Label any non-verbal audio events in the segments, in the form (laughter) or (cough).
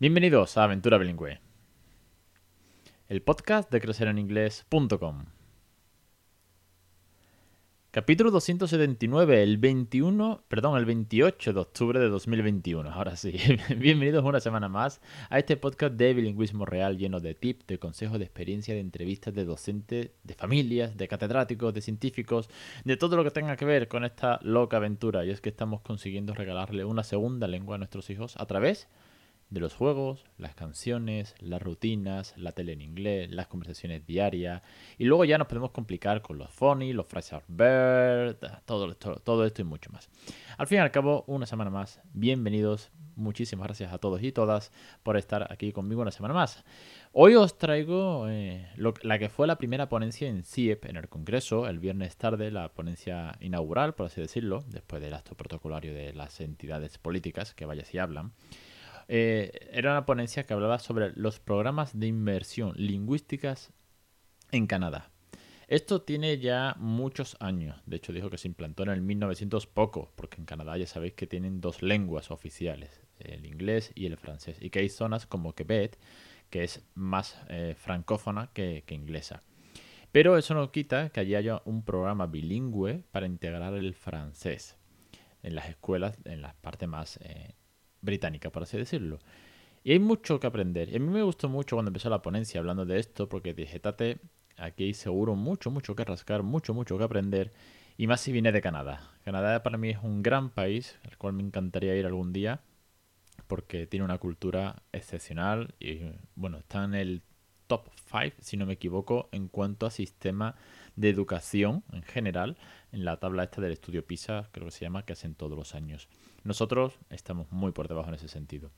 Bienvenidos a Aventura Bilingüe, el podcast de crecereninglés.com. Capítulo 279, el 21, perdón, el 28 de octubre de 2021. Ahora sí, (laughs) bienvenidos una semana más a este podcast de bilingüismo real lleno de tips, de consejos, de experiencia, de entrevistas de docentes, de familias, de catedráticos, de científicos, de todo lo que tenga que ver con esta loca aventura. Y es que estamos consiguiendo regalarle una segunda lengua a nuestros hijos a través de los juegos, las canciones, las rutinas, la tele en inglés, las conversaciones diarias. Y luego ya nos podemos complicar con los funny, los phrases bird, todo, todo, todo esto y mucho más. Al fin y al cabo, una semana más. Bienvenidos. Muchísimas gracias a todos y todas por estar aquí conmigo una semana más. Hoy os traigo eh, la que fue la primera ponencia en CIEP en el Congreso, el viernes tarde, la ponencia inaugural, por así decirlo, después del acto protocolario de las entidades políticas que vaya si hablan. Eh, era una ponencia que hablaba sobre los programas de inversión lingüísticas en Canadá. Esto tiene ya muchos años. De hecho, dijo que se implantó en el 1900 poco, porque en Canadá ya sabéis que tienen dos lenguas oficiales, el inglés y el francés, y que hay zonas como Quebec, que es más eh, francófona que, inglesa. Pero eso no quita que allí haya un programa bilingüe para integrar el francés en las escuelas, en la parte más eh, británica, por así decirlo. Y hay mucho que aprender. Y a mí me gustó mucho cuando empezó la ponencia hablando de esto, porque dije, aquí hay seguro mucho, mucho que rascar, mucho, mucho que aprender. Y más si viene de Canadá. Canadá para mí es un gran país, al cual me encantaría ir algún día, porque tiene una cultura excepcional y, bueno, está en el top 5, si no me equivoco, en cuanto a sistema de educación en general, en la tabla esta del estudio PISA, creo que se llama, que hacen todos los años. Nosotros estamos muy por debajo en ese sentido.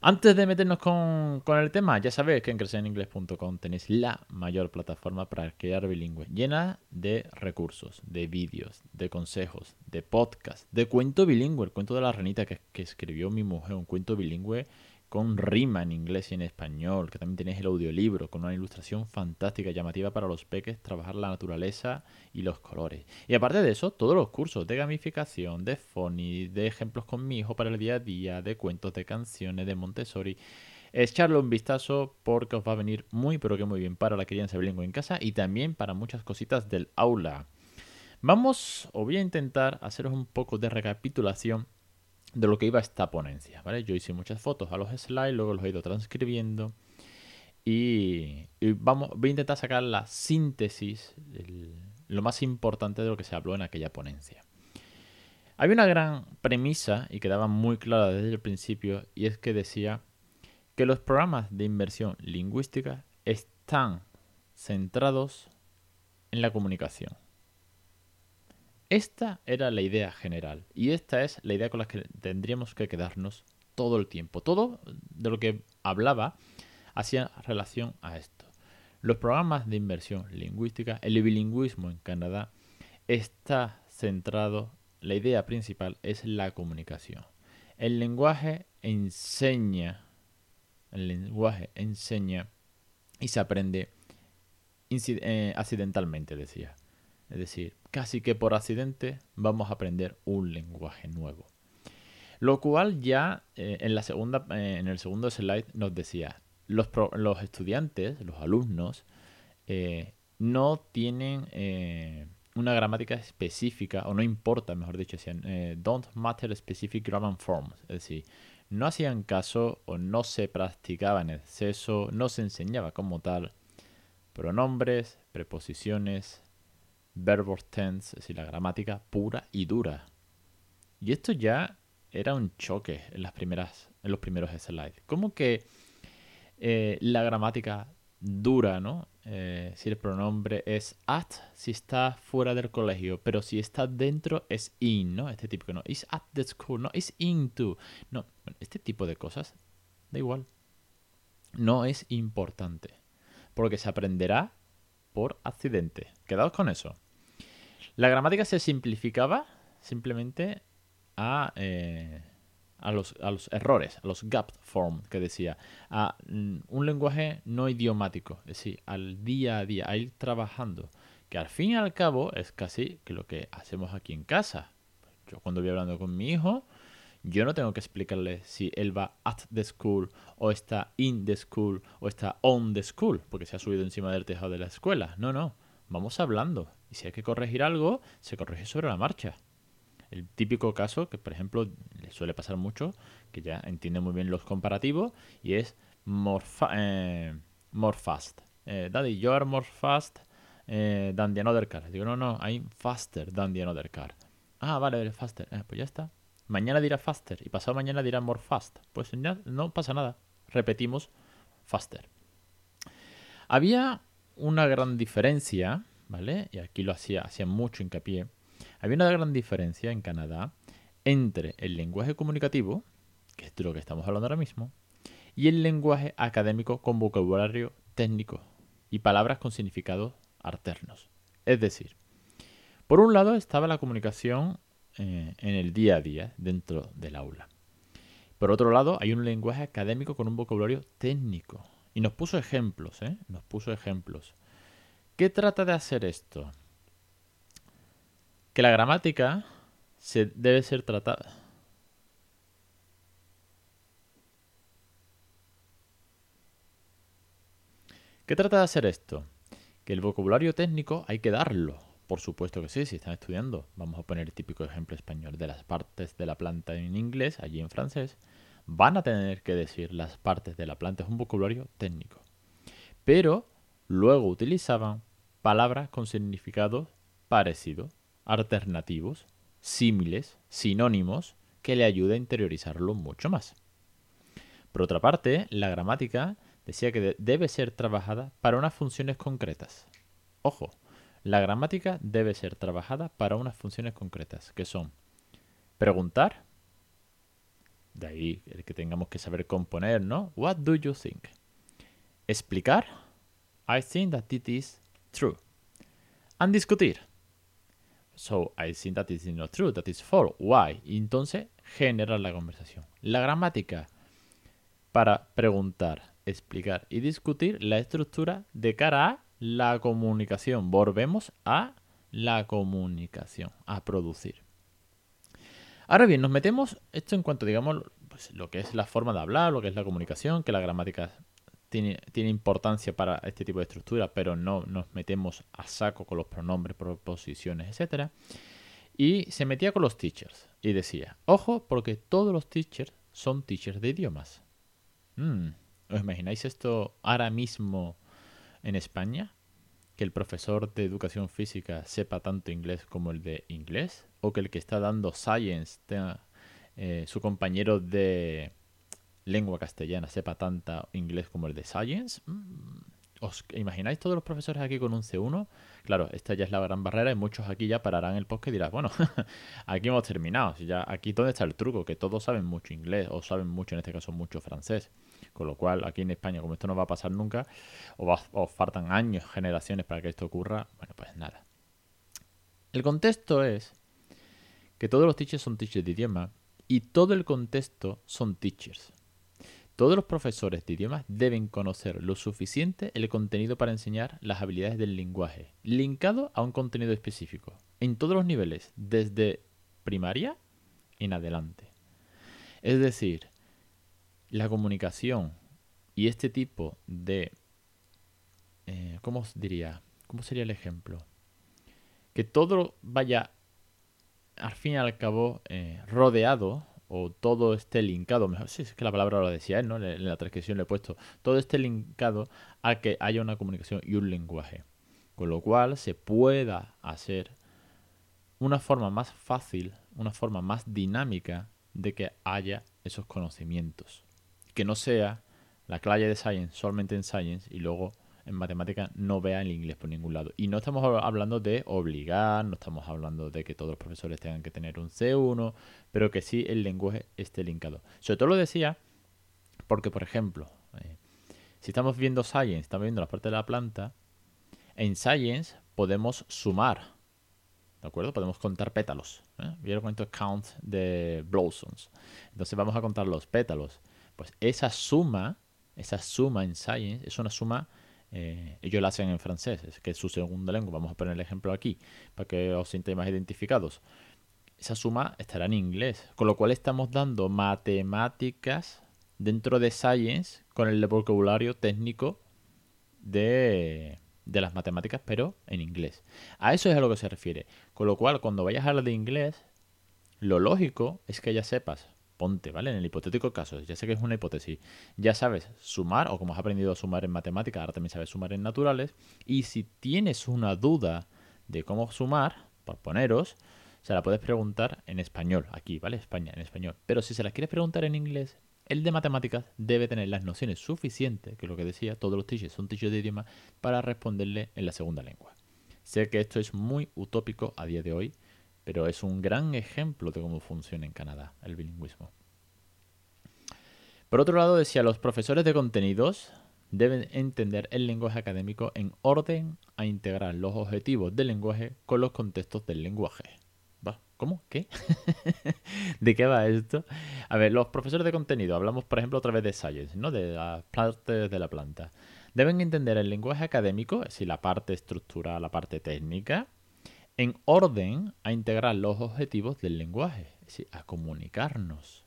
Antes de meternos con, el tema, ya sabéis que en crecereningles.com tenéis la mayor plataforma para crear bilingüe, llena de recursos, de vídeos, de consejos, de podcast, de cuento bilingüe, el cuento de la ranita que, que escribió mi mujer, un cuento bilingüe con rima en inglés y en español, que también tenéis el audiolibro con una ilustración fantástica, llamativa para los peques, trabajar la naturaleza y los colores. Y aparte de eso, todos los cursos de gamificación, de phony, de ejemplos con mi hijo para el día a día, de cuentos, de canciones, de Montessori. Echarle un vistazo porque os va a venir muy pero que muy bien para la crianza bilingüe en casa y también para muchas cositas del aula. Vamos, o voy a intentar haceros un poco de recapitulación de lo que iba esta ponencia. Yo hice muchas fotos a los slides, luego los he ido transcribiendo y, vamos, voy a intentar sacar la síntesis, lo más importante de lo que se habló en aquella ponencia. Había una gran premisa y quedaba muy clara desde el principio y es que decía que los programas de inversión lingüística están centrados en la comunicación. Esta era la idea general y esta es la idea con la que tendríamos que quedarnos todo el tiempo. Todo de lo que hablaba hacía relación a esto. Los programas de inversión lingüística, el bilingüismo en Canadá está centrado, la idea principal es la comunicación. El lenguaje enseña, el lenguaje enseña y se aprende eh, accidentalmente, decía. Es decir, casi que por accidente vamos a aprender un lenguaje nuevo. Lo cual ya eh, en, la segunda, eh, en el segundo slide nos decía, los, estudiantes, los alumnos, eh, no tienen una gramática específica, o no importa, mejor dicho, decían, don't matter specific grammar forms. Es decir, no hacían caso o no se practicaba en exceso, no se enseñaba como tal pronombres, preposiciones, verbos tense, es decir, la gramática pura y dura. Y esto ya era un choque en, las primeras, en los primeros slides. Como que eh, la gramática dura, ¿no? Eh, si el pronombre es at, si está fuera del colegio, pero si está dentro es in, ¿no? Este típico, ¿no? Is at the school, no, is into. No, este tipo de cosas, da igual. No es importante, porque se aprenderá por accidente. Quedaos con eso. La gramática se simplificaba simplemente a, eh, a, los, errores, a los gap form que decía, a mm, un lenguaje no idiomático, es decir, al día a día, a ir trabajando, que al fin y al cabo es casi que lo que hacemos aquí en casa. Yo cuando voy hablando con mi hijo, Yo no tengo que explicarle si él va at the school o está in the school o está on the school, porque se ha subido encima del tejado de la escuela. No, no. Vamos hablando. Y si hay que corregir algo, se corrige sobre la marcha. El típico caso que, por ejemplo, le suele pasar mucho, que ya entiende muy bien los comparativos, y es more, eh, more fast. Eh, Daddy, you are more fast eh, than the another car. Digo, no, no, I'm faster than the another car. Ah, vale, faster. Eh, pues ya está. Mañana dirá faster y pasado mañana dirá more fast. Pues ya no pasa nada. Repetimos faster. Había una gran diferencia, ¿vale? Y aquí lo hacía, hacía mucho hincapié. Había una gran diferencia en Canadá entre el lenguaje comunicativo, que es de lo que estamos hablando ahora mismo, y el lenguaje académico con vocabulario técnico y palabras con significados alternos. Es decir, por un lado estaba la comunicación eh, en el día a día dentro del aula. Por otro lado, hay un lenguaje académico con un vocabulario técnico. Y nos puso ejemplos, ¿eh? Nos puso ejemplos. ¿Qué trata de hacer esto? Que la gramática se debe ser tratada. ¿Qué trata de hacer esto? Que el vocabulario técnico hay que darlo. Por supuesto que sí, si están estudiando. Vamos a poner el típico ejemplo español de las partes de la planta en inglés, allí en francés. Van a tener que decir las partes de la planta. Es un vocabulario técnico. Pero luego utilizaban palabras con significados parecidos, alternativos, símiles, sinónimos, que le ayude a interiorizarlo mucho más. Por otra parte, la gramática decía que debe ser trabajada para unas funciones concretas. Ojo, la gramática debe ser trabajada para unas funciones concretas, que son preguntar, de ahí el que tengamos que saber componer, ¿no? What do you think? Explicar, I think that it is true. And discutir. So, I think that it is not true, that is false. Why? Y entonces generar la conversación. La gramática para preguntar, explicar y discutir la estructura de cara a la comunicación. Volvemos a la comunicación, a producir. Ahora bien, nos metemos esto en cuanto, digamos, pues, lo que es la forma de hablar, lo que es la comunicación, que la gramática tiene, importancia para este tipo de estructura, pero no nos metemos a saco con los pronombres, proposiciones, etc. Y se metía con los teachers y decía, ojo, porque todos los teachers son teachers de idiomas. Mm, ¿Os imagináis esto ahora mismo en España? Que el profesor de educación física sepa tanto inglés como el de inglés, o que el que está dando science tenga, eh, su compañero de lengua castellana sepa tanto inglés como el de science. Mm, ¿Os imagináis todos los profesores aquí con un C1? Claro, esta ya es la gran barrera y muchos aquí ya pararán el podcast y dirán, bueno, (laughs) aquí hemos terminado. Ya, aquí dónde está el truco, que todos saben mucho inglés o saben mucho, en este caso, mucho francés. Con lo cual, aquí en España, como esto no va a pasar nunca, o, faltan años, generaciones para que esto ocurra, bueno, pues nada. El contexto es que todos los teachers son teachers de idioma y todo el contexto son teachers. Todos los profesores de idiomas deben conocer lo suficiente el contenido para enseñar las habilidades del lenguaje, linkado a un contenido específico, en todos los niveles, desde primaria en adelante. Es decir, la comunicación y este tipo de... Eh, ¿Cómo diría? ¿Cómo sería el ejemplo? Que todo vaya, al fin y al cabo, eh, rodeado o todo esté linkado, mejor, sí, es que la palabra lo decía él, ¿no? En la transcripción le he puesto, todo esté linkado a que haya una comunicación y un lenguaje. Con lo cual se pueda hacer una forma más fácil, una forma más dinámica de que haya esos conocimientos que no sea la clase de Science solamente en Science y luego en matemática no vea el inglés por ningún lado. Y no estamos hablando de obligar, no estamos hablando de que todos los profesores tengan que tener un C1, pero que sí el lenguaje esté linkado. Sobre todo lo decía porque, por ejemplo, eh, si estamos viendo Science, estamos viendo la parte de la planta, en Science podemos sumar, ¿de acuerdo? Podemos contar pétalos. ¿eh? Vieron cuánto count de blossoms. Entonces vamos a contar los pétalos. Pues esa suma, esa suma en Science es una suma, eh, ellos la hacen en francés, que es su segunda lengua. Vamos a poner el ejemplo aquí para que os sintáis más identificados. esa suma estará en inglés. Con lo cual estamos dando matemáticas dentro de Science con el vocabulario técnico de, de las matemáticas, pero en inglés. A eso es a lo que se refiere. Con lo cual, cuando vayas a hablar de inglés, lo lógico es que ya sepas, ¿vale? En el hipotético caso, ya sé que es una hipótesis, ya sabes sumar, o como has aprendido a sumar en matemáticas, ahora también sabes sumar en naturales, y si tienes una duda de cómo sumar, por poneros, se la puedes preguntar en español, aquí, ¿vale? España, en español. Pero si se la quieres preguntar en inglés, el de matemáticas debe tener las nociones suficientes, que es lo que decía, todos los teachers son teachers de idioma, para responderle en la segunda lengua. Sé que esto es muy utópico a día de hoy, pero es un gran ejemplo de cómo funciona en Canadá el bilingüismo. Por otro lado, decía, los profesores de contenidos deben entender el lenguaje académico en orden a integrar los objetivos del lenguaje con los contextos del lenguaje. ¿Cómo? ¿Qué? (laughs) ¿De qué va esto? A ver, los profesores de contenido, hablamos por ejemplo otra vez de Science, ¿no? De las partes de la planta. Deben entender el lenguaje académico, es decir, la parte estructural, la parte técnica, en orden a integrar los objetivos del lenguaje, es decir, a comunicarnos.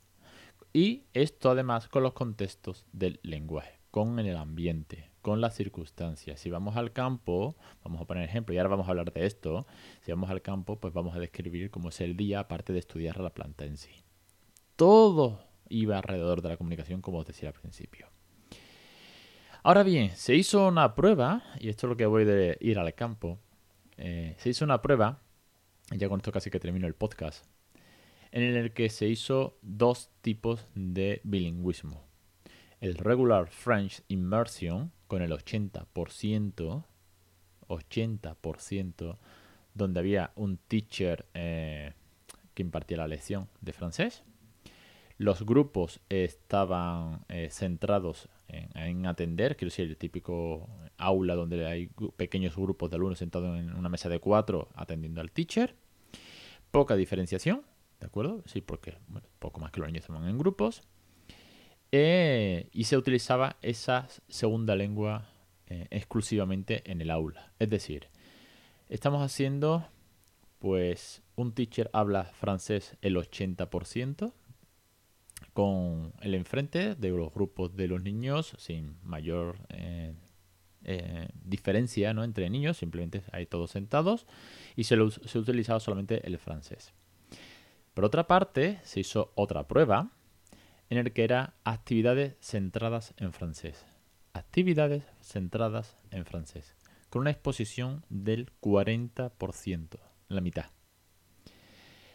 Y esto además con los contextos del lenguaje, con el ambiente, con las circunstancias. Si vamos al campo, vamos a poner ejemplo, y ahora vamos a hablar de esto, si vamos al campo, pues vamos a describir cómo es el día, aparte de estudiar la planta en sí. Todo iba alrededor de la comunicación, como os decía al principio. Ahora bien, se hizo una prueba, y esto es lo que voy de ir al campo, eh, se hizo una prueba, ya con esto casi que termino el podcast, en el que se hizo dos tipos de bilingüismo. El regular French immersion con el 80%, 80%, donde había un teacher eh, que impartía la lección de francés. Los grupos estaban eh, centrados en, atender, quiero decir, el típico aula donde hay pequeños grupos de alumnos sentados en una mesa de cuatro atendiendo al teacher. Poca diferenciación, ¿de acuerdo? Sí, porque poco más que los niños estaban en grupos. Eh, y se utilizaba esa segunda lengua eh, exclusivamente en el aula. Es decir, estamos haciendo, pues, un teacher habla francés el 80%, con el enfrente de los grupos de los niños sin mayor eh, eh, diferencia ¿no? entre niños, simplemente hay todos sentados y se, se utilizaba solamente el francés. Por otra parte, se hizo otra prueba en el que era actividades centradas en francés. Actividades centradas en francés, con una exposición del 40%, la mitad.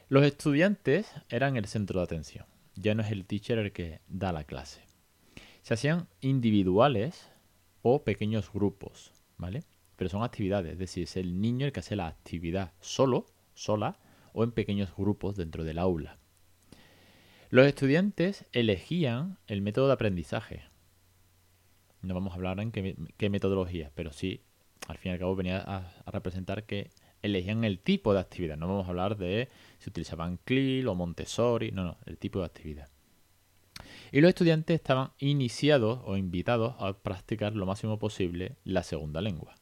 Los estudiantes eran el centro de atención ya no es el teacher el que da la clase. Se hacían individuales o pequeños grupos, ¿vale? Pero son actividades, es decir, es el niño el que hace la actividad solo, sola o en pequeños grupos dentro del aula. Los estudiantes elegían el método de aprendizaje. No vamos a hablar en qué, metodología, pero sí, al fin y al cabo venía a representar que elegían el tipo de actividad. No vamos a hablar de si utilizaban CLIL o Montessori, no, no, el tipo de actividad. Y los estudiantes estaban iniciados o invitados a practicar lo máximo posible la segunda lengua.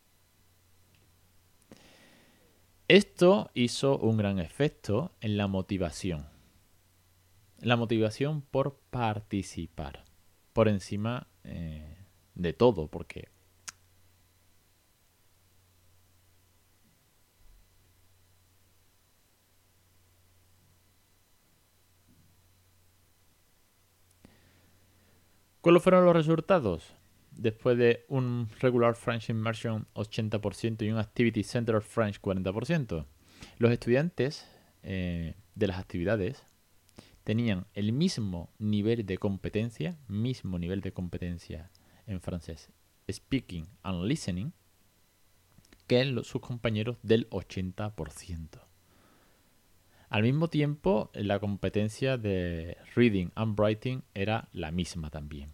Esto hizo un gran efecto en la motivación. La motivación por participar. Por encima eh, de todo, porque ¿Cuáles fueron los resultados? Después de un regular French immersion 80% y un Activity Center French 40%, los estudiantes eh, de las actividades tenían el mismo nivel de competencia, mismo nivel de competencia en francés, speaking and listening, que sus compañeros del 80%. Al mismo tiempo, la competencia de reading and writing era la misma también.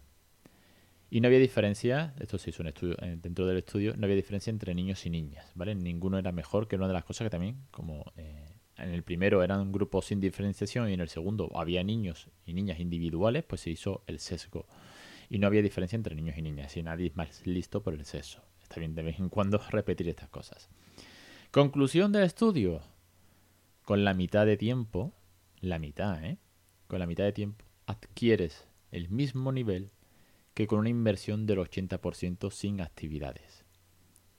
Y no había diferencia, esto se hizo un estudio, dentro del estudio, no había diferencia entre niños y niñas, ¿vale? Ninguno era mejor que una de las cosas que también, como eh, en el primero eran grupos sin diferenciación y en el segundo había niños y niñas individuales, pues se hizo el sesgo. Y no había diferencia entre niños y niñas, y nadie es más listo por el sexo. Está bien de vez en cuando repetir estas cosas. Conclusión del estudio con la mitad de tiempo, la mitad, ¿eh? Con la mitad de tiempo adquieres el mismo nivel que con una inversión del 80% sin actividades.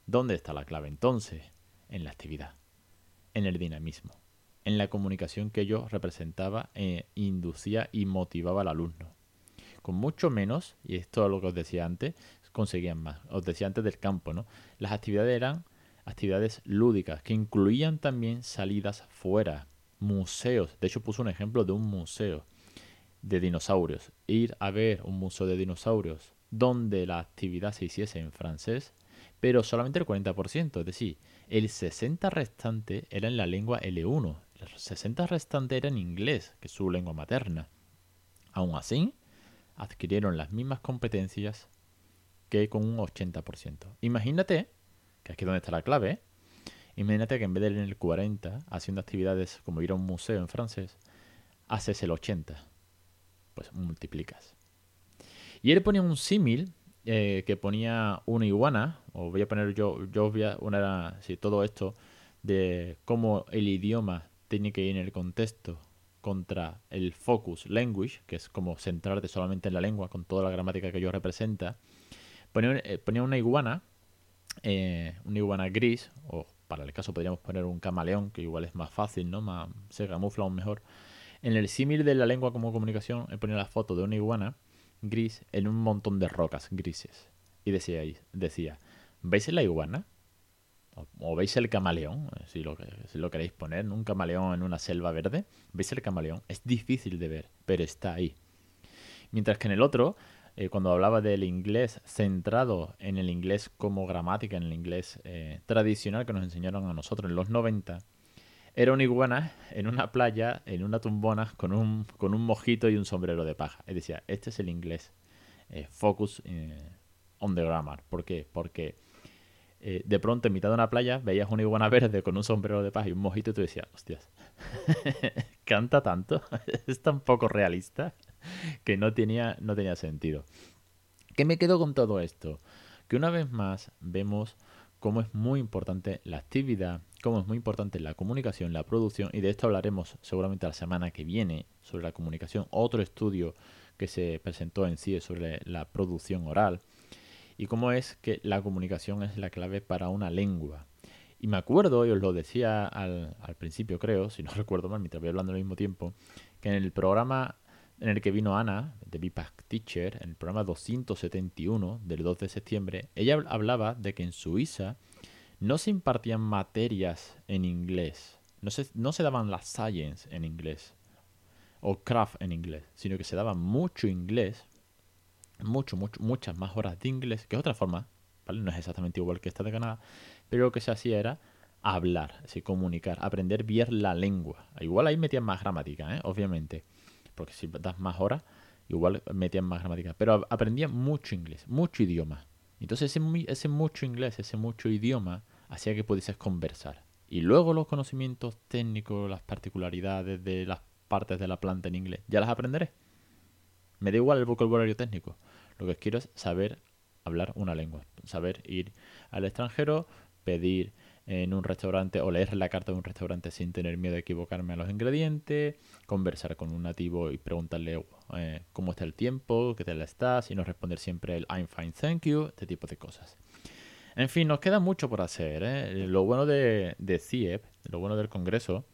¿Dónde está la clave entonces? En la actividad, en el dinamismo, en la comunicación que yo representaba, e inducía y motivaba al alumno. Con mucho menos, y esto es lo que os decía antes, conseguían más. Os decía antes del campo, ¿no? Las actividades eran actividades lúdicas que incluían también salidas fuera, museos. De hecho, puso un ejemplo de un museo de dinosaurios. Ir a ver un museo de dinosaurios donde la actividad se hiciese en francés, pero solamente el 40%, es decir, el 60 restante era en la lengua L1, el 60 restante era en inglés, que es su lengua materna. Aún así, adquirieron las mismas competencias que con un 80%. Imagínate, que aquí es donde está la clave, ¿eh? imagínate que en vez de ir en el 40 haciendo actividades como ir a un museo en francés, haces el 80. Pues multiplicas. Y él ponía un símil eh, que ponía una iguana, o voy a poner yo, yo voy a poner si todo esto de cómo el idioma tiene que ir en el contexto contra el focus language, que es como centrarte solamente en la lengua con toda la gramática que yo representa, eh, ponía, una iguana, eh, una iguana gris, o para el caso podríamos poner un camaleón, que igual es más fácil, ¿no? Más, se camufla aún mejor. En el símil de la lengua como comunicación, he ponía la foto de una iguana gris en un montón de rocas grises. Y decía, decía ¿veis la iguana? O, veis el camaleón, si lo queréis poner, un camaleón en una selva verde. ¿Veis el camaleón? Es difícil de ver, pero está ahí. Mientras que en el otro eh, cuando hablaba del inglés centrado en el inglés como gramática, en el inglés eh, tradicional que nos enseñaron a nosotros en los 90, era una iguana en una playa, en una tumbona, con un, con un mojito y un sombrero de paja. Y decía, este es el inglés. Eh, focus on the grammar. ¿Por qué? Porque de pronto en mitad de una playa veías una iguana verde con un sombrero de paja y un mojito y tú decías, hostias, (laughs) canta tanto, (laughs) es tan poco realista. (laughs) que no tenía, no tenía sentido. ¿Qué me quedo con todo esto? Que una vez más vemos cómo es muy importante la actividad, cómo es muy importante la comunicación, la producción, y de esto hablaremos seguramente la semana que viene sobre la comunicación, otro estudio que se presentó en sí sobre la producción oral, y cómo es que la comunicación es la clave para una lengua. Y me acuerdo, y os lo decía al, al principio creo, si no (laughs) recuerdo mal, mientras voy hablando al mismo tiempo, que en el programa en el que vino Ana, de BIPAC Teacher, en el programa 271 del 2 de septiembre, ella hablaba de que en Suiza no se impartían materias en inglés, no se, no se daban las science en inglés, o craft en inglés, sino que se daba mucho inglés, mucho, mucho, muchas más horas de inglés, que es otra forma, ¿vale? No es exactamente igual que esta de Canadá, pero lo que se hacía era hablar, así, comunicar, aprender bien la lengua. Igual ahí metían más gramática, ¿eh? obviamente porque si das más horas, igual metían más gramática. Pero aprendía mucho inglés, mucho idioma. Entonces ese, ese mucho inglés, ese mucho idioma, hacía que pudieses conversar. Y luego los conocimientos técnicos, las particularidades de las partes de la planta en inglés, ya las aprenderé. Me da igual el vocabulario técnico. Lo que quiero es saber hablar una lengua, saber ir al extranjero, pedir en un restaurante o leer la carta de un restaurante sin tener miedo de equivocarme a los ingredientes, conversar con un nativo y preguntarle eh, cómo está el tiempo, qué tal estás y no responder siempre el I'm fine, thank you, este tipo de cosas. En fin, nos queda mucho por hacer. ¿eh? Lo bueno de, de CIEP, lo bueno del Congreso,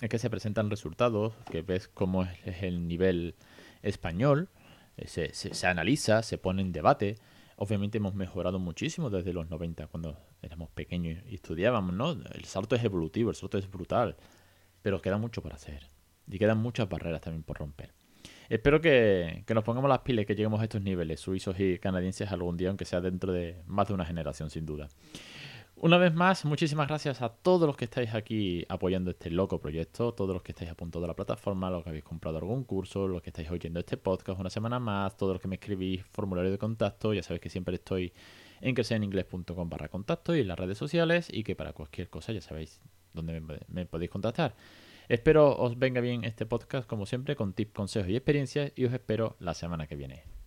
es que se presentan resultados, que ves cómo es el nivel español, eh, se, se, se analiza, se pone en debate Obviamente hemos mejorado muchísimo desde los 90, cuando éramos pequeños y estudiábamos, ¿no? El salto es evolutivo, el salto es brutal, pero queda mucho por hacer. Y quedan muchas barreras también por romper. Espero que, que nos pongamos las pilas que lleguemos a estos niveles suizos y canadienses algún día, aunque sea dentro de más de una generación, sin duda. Una vez más, muchísimas gracias a todos los que estáis aquí apoyando este loco proyecto, todos los que estáis a punto de la plataforma, los que habéis comprado algún curso, los que estáis oyendo este podcast una semana más, todos los que me escribís formulario de contacto, ya sabéis que siempre estoy en crecereningles.com barra contacto y en las redes sociales y que para cualquier cosa ya sabéis dónde me, podéis contactar. Espero os venga bien este podcast como siempre con tips, consejos y experiencias y os espero la semana que viene.